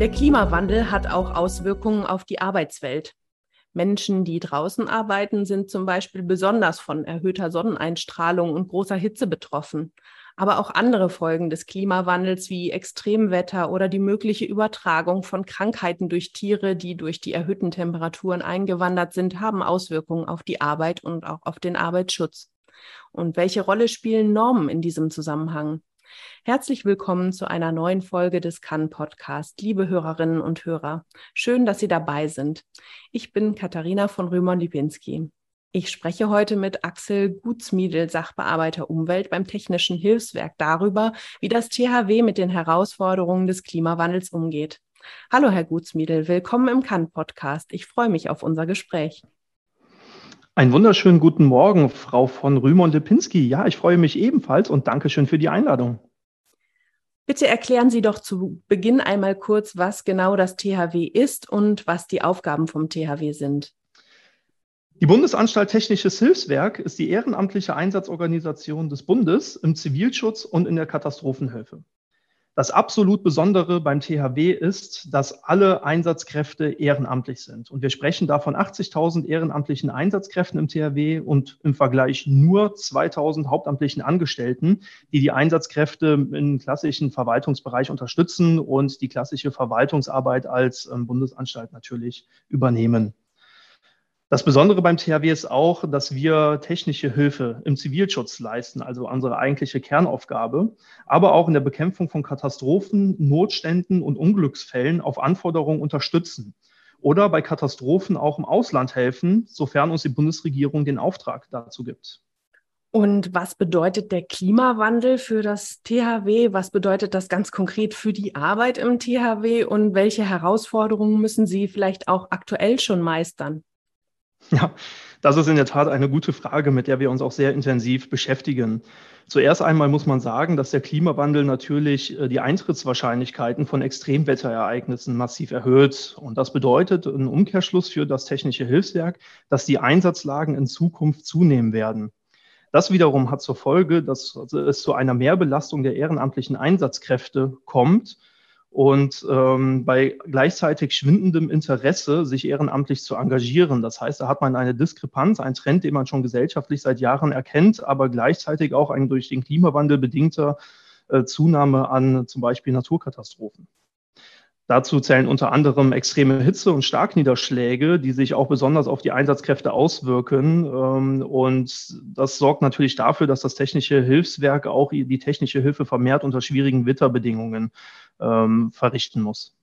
Der Klimawandel hat auch Auswirkungen auf die Arbeitswelt. Menschen, die draußen arbeiten, sind zum Beispiel besonders von erhöhter Sonneneinstrahlung und großer Hitze betroffen. Aber auch andere Folgen des Klimawandels wie Extremwetter oder die mögliche Übertragung von Krankheiten durch Tiere, die durch die erhöhten Temperaturen eingewandert sind, haben Auswirkungen auf die Arbeit und auch auf den Arbeitsschutz. Und welche Rolle spielen Normen in diesem Zusammenhang? Herzlich willkommen zu einer neuen Folge des Kann Podcast, liebe Hörerinnen und Hörer. Schön, dass Sie dabei sind. Ich bin Katharina von Römer-Lipinski. Ich spreche heute mit Axel Gutsmiedel, Sachbearbeiter Umwelt beim Technischen Hilfswerk darüber, wie das THW mit den Herausforderungen des Klimawandels umgeht. Hallo, Herr Gutsmiedel, willkommen im Kann Podcast. Ich freue mich auf unser Gespräch. Einen wunderschönen guten Morgen, Frau von Rümer und Lipinski. Ja, ich freue mich ebenfalls und danke schön für die Einladung. Bitte erklären Sie doch zu Beginn einmal kurz, was genau das THW ist und was die Aufgaben vom THW sind. Die Bundesanstalt Technisches Hilfswerk ist die ehrenamtliche Einsatzorganisation des Bundes im Zivilschutz und in der Katastrophenhilfe. Das absolut Besondere beim THW ist, dass alle Einsatzkräfte ehrenamtlich sind. Und wir sprechen da von 80.000 ehrenamtlichen Einsatzkräften im THW und im Vergleich nur 2.000 hauptamtlichen Angestellten, die die Einsatzkräfte im klassischen Verwaltungsbereich unterstützen und die klassische Verwaltungsarbeit als ähm, Bundesanstalt natürlich übernehmen. Das Besondere beim THW ist auch, dass wir technische Hilfe im Zivilschutz leisten, also unsere eigentliche Kernaufgabe, aber auch in der Bekämpfung von Katastrophen, Notständen und Unglücksfällen auf Anforderungen unterstützen oder bei Katastrophen auch im Ausland helfen, sofern uns die Bundesregierung den Auftrag dazu gibt. Und was bedeutet der Klimawandel für das THW? Was bedeutet das ganz konkret für die Arbeit im THW? Und welche Herausforderungen müssen Sie vielleicht auch aktuell schon meistern? Ja, das ist in der Tat eine gute Frage, mit der wir uns auch sehr intensiv beschäftigen. Zuerst einmal muss man sagen, dass der Klimawandel natürlich äh, die Eintrittswahrscheinlichkeiten von Extremwetterereignissen massiv erhöht. Und das bedeutet ein Umkehrschluss für das Technische Hilfswerk, dass die Einsatzlagen in Zukunft zunehmen werden. Das wiederum hat zur Folge, dass es zu einer Mehrbelastung der ehrenamtlichen Einsatzkräfte kommt und ähm, bei gleichzeitig schwindendem Interesse, sich ehrenamtlich zu engagieren. Das heißt, da hat man eine Diskrepanz, einen Trend, den man schon gesellschaftlich seit Jahren erkennt, aber gleichzeitig auch ein durch den Klimawandel bedingter äh, Zunahme an zum Beispiel Naturkatastrophen. Dazu zählen unter anderem extreme Hitze und Starkniederschläge, die sich auch besonders auf die Einsatzkräfte auswirken. Ähm, und das sorgt natürlich dafür, dass das technische Hilfswerk auch die technische Hilfe vermehrt unter schwierigen Witterbedingungen ähm, verrichten muss.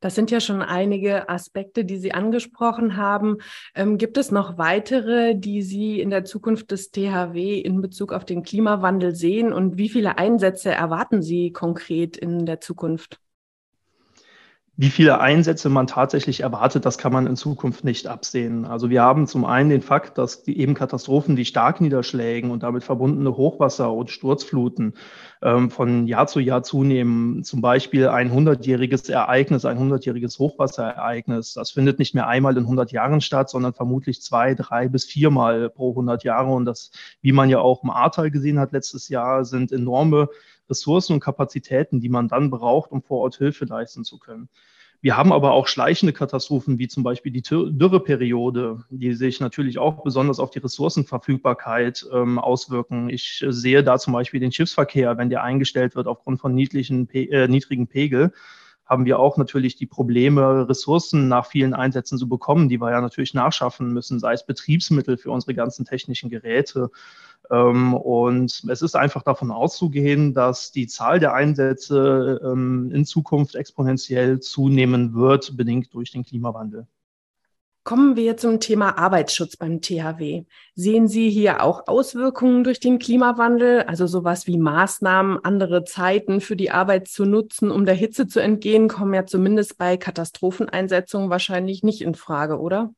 Das sind ja schon einige Aspekte, die Sie angesprochen haben. Ähm, gibt es noch weitere, die Sie in der Zukunft des THW in Bezug auf den Klimawandel sehen? Und wie viele Einsätze erwarten Sie konkret in der Zukunft? Wie viele Einsätze man tatsächlich erwartet, das kann man in Zukunft nicht absehen. Also wir haben zum einen den Fakt, dass die eben Katastrophen wie Starkniederschlägen und damit verbundene Hochwasser und Sturzfluten ähm, von Jahr zu Jahr zunehmen. Zum Beispiel ein hundertjähriges Ereignis, ein hundertjähriges Hochwasserereignis. Das findet nicht mehr einmal in 100 Jahren statt, sondern vermutlich zwei, drei bis viermal pro 100 Jahre. Und das, wie man ja auch im Ahrtal gesehen hat letztes Jahr, sind enorme Ressourcen und Kapazitäten, die man dann braucht, um vor Ort Hilfe leisten zu können. Wir haben aber auch schleichende Katastrophen, wie zum Beispiel die Dürreperiode, die sich natürlich auch besonders auf die Ressourcenverfügbarkeit ähm, auswirken. Ich sehe da zum Beispiel den Schiffsverkehr, wenn der eingestellt wird aufgrund von niedrigen, äh, niedrigen Pegel haben wir auch natürlich die Probleme, Ressourcen nach vielen Einsätzen zu bekommen, die wir ja natürlich nachschaffen müssen, sei es Betriebsmittel für unsere ganzen technischen Geräte und es ist einfach davon auszugehen, dass die Zahl der Einsätze ähm, in Zukunft exponentiell zunehmen wird, bedingt durch den Klimawandel. Kommen wir zum Thema Arbeitsschutz beim THW. Sehen Sie hier auch Auswirkungen durch den Klimawandel, also sowas wie Maßnahmen, andere Zeiten für die Arbeit zu nutzen, um der Hitze zu entgehen, kommen ja zumindest bei Katastropheneinsetzungen wahrscheinlich nicht in Frage, oder?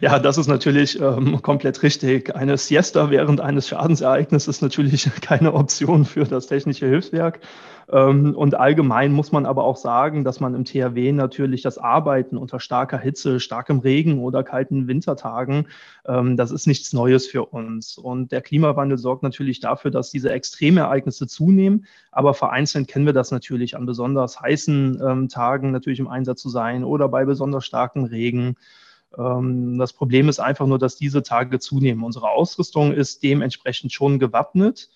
Ja, das ist natürlich ähm, komplett richtig. Eine Siesta während eines Schadensereignisses ist natürlich keine Option für das technische Hilfswerk. Ähm, und allgemein muss man aber auch sagen, dass man im THW natürlich das Arbeiten unter starker Hitze, starkem Regen oder kalten Wintertagen, ähm, das ist nichts Neues für uns. Und der Klimawandel sorgt natürlich dafür, dass diese Extremereignisse zunehmen. Aber vereinzelt kennen wir das natürlich an besonders heißen ähm, Tagen natürlich im Einsatz zu sein oder bei besonders starkem Regen. Das Problem ist einfach nur, dass diese Tage zunehmen. Unsere Ausrüstung ist dementsprechend schon gewappnet.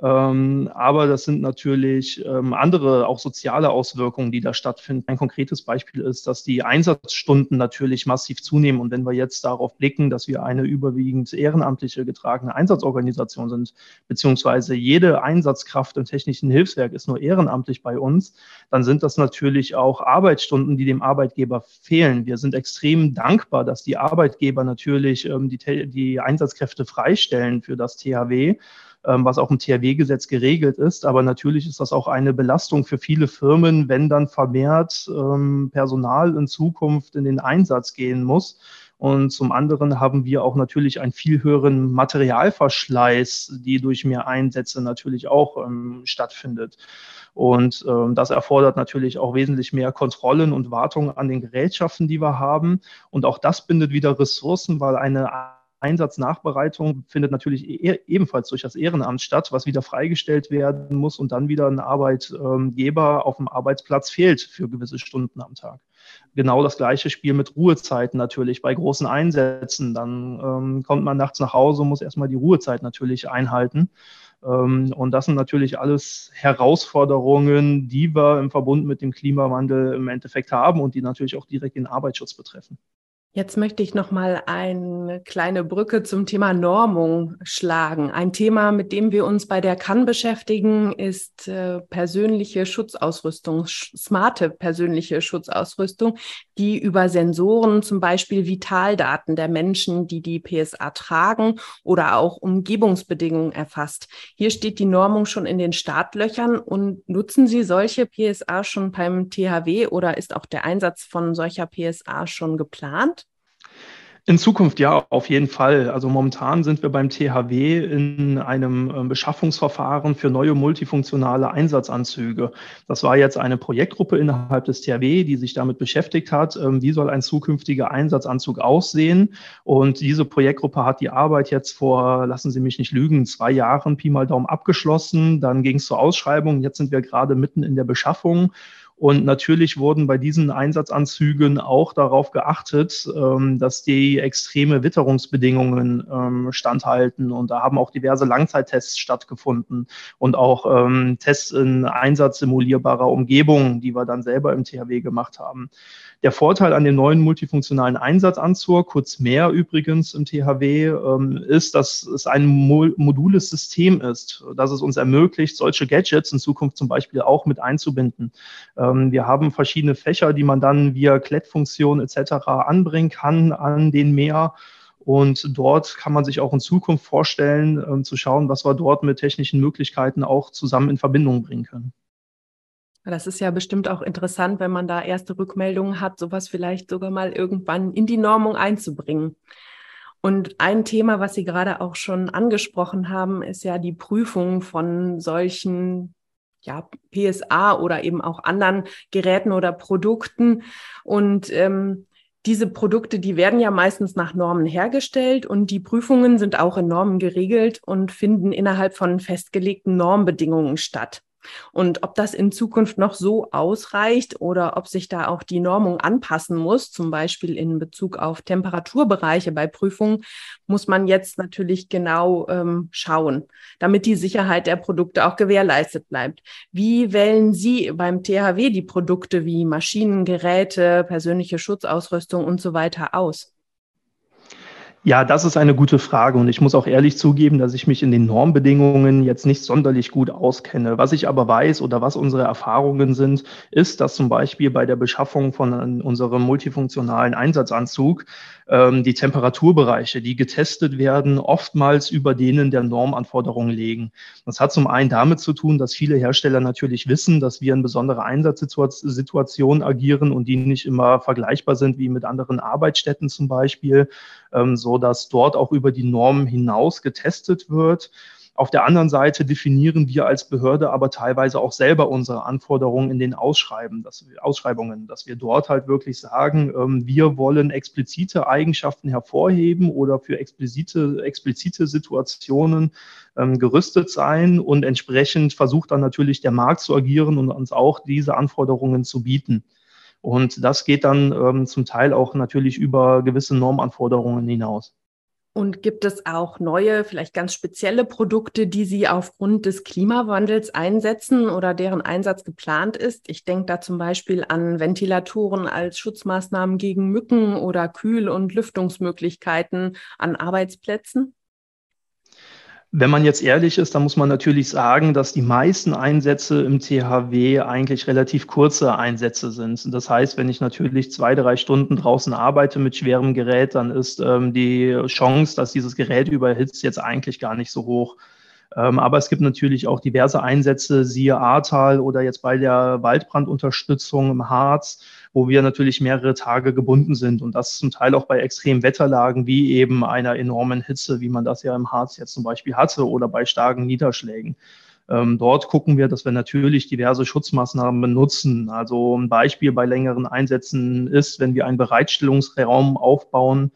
Ähm, aber das sind natürlich ähm, andere, auch soziale Auswirkungen, die da stattfinden. Ein konkretes Beispiel ist, dass die Einsatzstunden natürlich massiv zunehmen. Und wenn wir jetzt darauf blicken, dass wir eine überwiegend ehrenamtliche getragene Einsatzorganisation sind, beziehungsweise jede Einsatzkraft im technischen Hilfswerk ist nur ehrenamtlich bei uns, dann sind das natürlich auch Arbeitsstunden, die dem Arbeitgeber fehlen. Wir sind extrem dankbar, dass die Arbeitgeber natürlich ähm, die, die Einsatzkräfte freistellen für das THW. Ähm, was auch im THW-Gesetz geregelt ist. Aber natürlich ist das auch eine Belastung für viele Firmen, wenn dann vermehrt ähm, Personal in Zukunft in den Einsatz gehen muss. Und zum anderen haben wir auch natürlich einen viel höheren Materialverschleiß, die durch mehr Einsätze natürlich auch ähm, stattfindet. Und ähm, das erfordert natürlich auch wesentlich mehr Kontrollen und Wartungen an den Gerätschaften, die wir haben. Und auch das bindet wieder Ressourcen, weil eine Einsatznachbereitung findet natürlich e ebenfalls durch das Ehrenamt statt, was wieder freigestellt werden muss und dann wieder ein Arbeitgeber auf dem Arbeitsplatz fehlt für gewisse Stunden am Tag. Genau das gleiche Spiel mit Ruhezeiten natürlich bei großen Einsätzen. Dann ähm, kommt man nachts nach Hause und muss erstmal die Ruhezeit natürlich einhalten. Ähm, und das sind natürlich alles Herausforderungen, die wir im Verbund mit dem Klimawandel im Endeffekt haben und die natürlich auch direkt den Arbeitsschutz betreffen. Jetzt möchte ich noch mal eine kleine Brücke zum Thema Normung schlagen. Ein Thema, mit dem wir uns bei der Kann beschäftigen, ist äh, persönliche Schutzausrüstung, smarte persönliche Schutzausrüstung, die über Sensoren, zum Beispiel Vitaldaten der Menschen, die die PSA tragen oder auch Umgebungsbedingungen erfasst. Hier steht die Normung schon in den Startlöchern und nutzen Sie solche PSA schon beim THW oder ist auch der Einsatz von solcher PSA schon geplant? In Zukunft ja, auf jeden Fall. Also momentan sind wir beim THW in einem ähm, Beschaffungsverfahren für neue multifunktionale Einsatzanzüge. Das war jetzt eine Projektgruppe innerhalb des THW, die sich damit beschäftigt hat, ähm, wie soll ein zukünftiger Einsatzanzug aussehen. Und diese Projektgruppe hat die Arbeit jetzt vor, lassen Sie mich nicht lügen, zwei Jahren Pi mal Daumen abgeschlossen. Dann ging es zur Ausschreibung. Jetzt sind wir gerade mitten in der Beschaffung. Und natürlich wurden bei diesen Einsatzanzügen auch darauf geachtet, ähm, dass die extreme Witterungsbedingungen ähm, standhalten. Und da haben auch diverse Langzeittests stattgefunden und auch ähm, Tests in einsatzsimulierbarer Umgebung, die wir dann selber im THW gemacht haben. Der Vorteil an dem neuen multifunktionalen Einsatzanzug, kurz mehr übrigens im THW, ist, dass es ein modules System ist, dass es uns ermöglicht, solche Gadgets in Zukunft zum Beispiel auch mit einzubinden. Ähm, wir haben verschiedene Fächer, die man dann via Klettfunktion etc. anbringen kann an den Meer. Und dort kann man sich auch in Zukunft vorstellen, ähm, zu schauen, was wir dort mit technischen Möglichkeiten auch zusammen in Verbindung bringen können. Das ist ja bestimmt auch interessant, wenn man da erste Rückmeldungen hat, sowas vielleicht sogar mal irgendwann in die Normung einzubringen. Und ein Thema, was Sie gerade auch schon angesprochen haben, ist ja die Prüfung von solchen ja, PSA oder eben auch anderen Geräten oder Produkten. Und ähm, diese Produkte, die werden ja meistens nach Normen hergestellt und die Prüfungen sind auch in Normen geregelt und finden innerhalb von festgelegten Normbedingungen statt. Und ob das in Zukunft noch so ausreicht oder ob sich da auch die Normung anpassen muss, zum Beispiel in Bezug auf Temperaturbereiche bei Prüfungen, muss man jetzt natürlich genau ähm, schauen, damit die Sicherheit der Produkte auch gewährleistet bleibt. Wie wählen Sie beim THW die Produkte wie Maschinen, Geräte, persönliche Schutzausrüstung und so weiter aus? Ja, das ist eine gute Frage und ich muss auch ehrlich zugeben, dass ich mich in den Normbedingungen jetzt nicht sonderlich gut auskenne. Was ich aber weiß oder was unsere Erfahrungen sind, ist, dass zum Beispiel bei der Beschaffung von unserem multifunktionalen Einsatzanzug ähm, die Temperaturbereiche, die getestet werden, oftmals über denen der Normanforderungen liegen. Das hat zum einen damit zu tun, dass viele Hersteller natürlich wissen, dass wir in besondere Einsatzsituationen agieren und die nicht immer vergleichbar sind wie mit anderen Arbeitsstätten zum Beispiel. Ähm, so dass dort auch über die Normen hinaus getestet wird. Auf der anderen Seite definieren wir als Behörde aber teilweise auch selber unsere Anforderungen in den Ausschreiben, dass Ausschreibungen, dass wir dort halt wirklich sagen, ähm, wir wollen explizite Eigenschaften hervorheben oder für explizite, explizite Situationen ähm, gerüstet sein und entsprechend versucht dann natürlich der Markt zu agieren und uns auch diese Anforderungen zu bieten. Und das geht dann ähm, zum Teil auch natürlich über gewisse Normanforderungen hinaus. Und gibt es auch neue, vielleicht ganz spezielle Produkte, die Sie aufgrund des Klimawandels einsetzen oder deren Einsatz geplant ist? Ich denke da zum Beispiel an Ventilatoren als Schutzmaßnahmen gegen Mücken oder Kühl- und Lüftungsmöglichkeiten an Arbeitsplätzen. Wenn man jetzt ehrlich ist, dann muss man natürlich sagen, dass die meisten Einsätze im THW eigentlich relativ kurze Einsätze sind. Das heißt, wenn ich natürlich zwei, drei Stunden draußen arbeite mit schwerem Gerät, dann ist ähm, die Chance, dass dieses Gerät überhitzt, jetzt eigentlich gar nicht so hoch. Ähm, aber es gibt natürlich auch diverse Einsätze, siehe Ahrtal oder jetzt bei der Waldbrandunterstützung im Harz, wo wir natürlich mehrere Tage gebunden sind und das zum Teil auch bei extremen Wetterlagen wie eben einer enormen Hitze, wie man das ja im Harz jetzt zum Beispiel hatte oder bei starken Niederschlägen. Ähm, dort gucken wir, dass wir natürlich diverse Schutzmaßnahmen benutzen. Also ein Beispiel bei längeren Einsätzen ist, wenn wir einen Bereitstellungsraum aufbauen,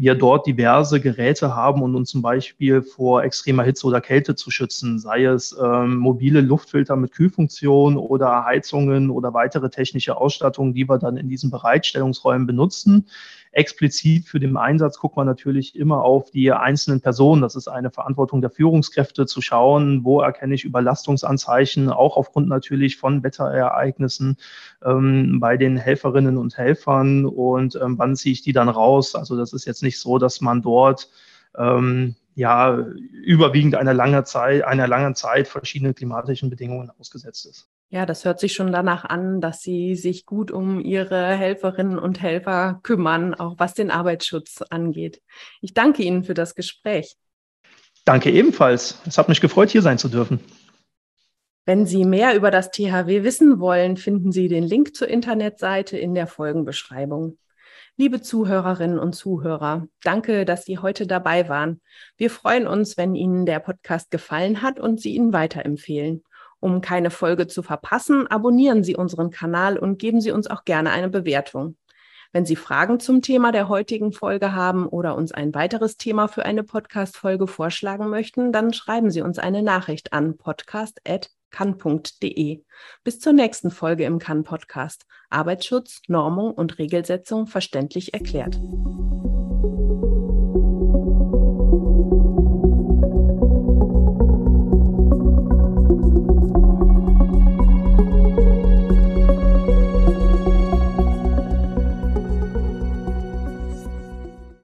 wir dort diverse Geräte haben, um uns zum Beispiel vor extremer Hitze oder Kälte zu schützen, sei es ähm, mobile Luftfilter mit Kühlfunktion oder Heizungen oder weitere technische Ausstattungen, die wir dann in diesen Bereitstellungsräumen benutzen. Explizit für den Einsatz guckt man natürlich immer auf die einzelnen Personen. Das ist eine Verantwortung der Führungskräfte zu schauen, wo erkenne ich Überlastungsanzeichen, auch aufgrund natürlich von Wetterereignissen ähm, bei den Helferinnen und Helfern und ähm, wann ziehe ich die dann raus. Also das ist jetzt nicht so, dass man dort ähm, ja überwiegend einer langen Zeit, einer langen Zeit verschiedenen klimatischen Bedingungen ausgesetzt ist. Ja, das hört sich schon danach an, dass Sie sich gut um Ihre Helferinnen und Helfer kümmern, auch was den Arbeitsschutz angeht. Ich danke Ihnen für das Gespräch. Danke ebenfalls. Es hat mich gefreut, hier sein zu dürfen. Wenn Sie mehr über das THW wissen wollen, finden Sie den Link zur Internetseite in der Folgenbeschreibung. Liebe Zuhörerinnen und Zuhörer, danke, dass Sie heute dabei waren. Wir freuen uns, wenn Ihnen der Podcast gefallen hat und Sie ihn weiterempfehlen. Um keine Folge zu verpassen, abonnieren Sie unseren Kanal und geben Sie uns auch gerne eine Bewertung. Wenn Sie Fragen zum Thema der heutigen Folge haben oder uns ein weiteres Thema für eine Podcast-Folge vorschlagen möchten, dann schreiben Sie uns eine Nachricht an podcast.kann.de. Bis zur nächsten Folge im Kann-Podcast. Arbeitsschutz, Normung und Regelsetzung verständlich erklärt.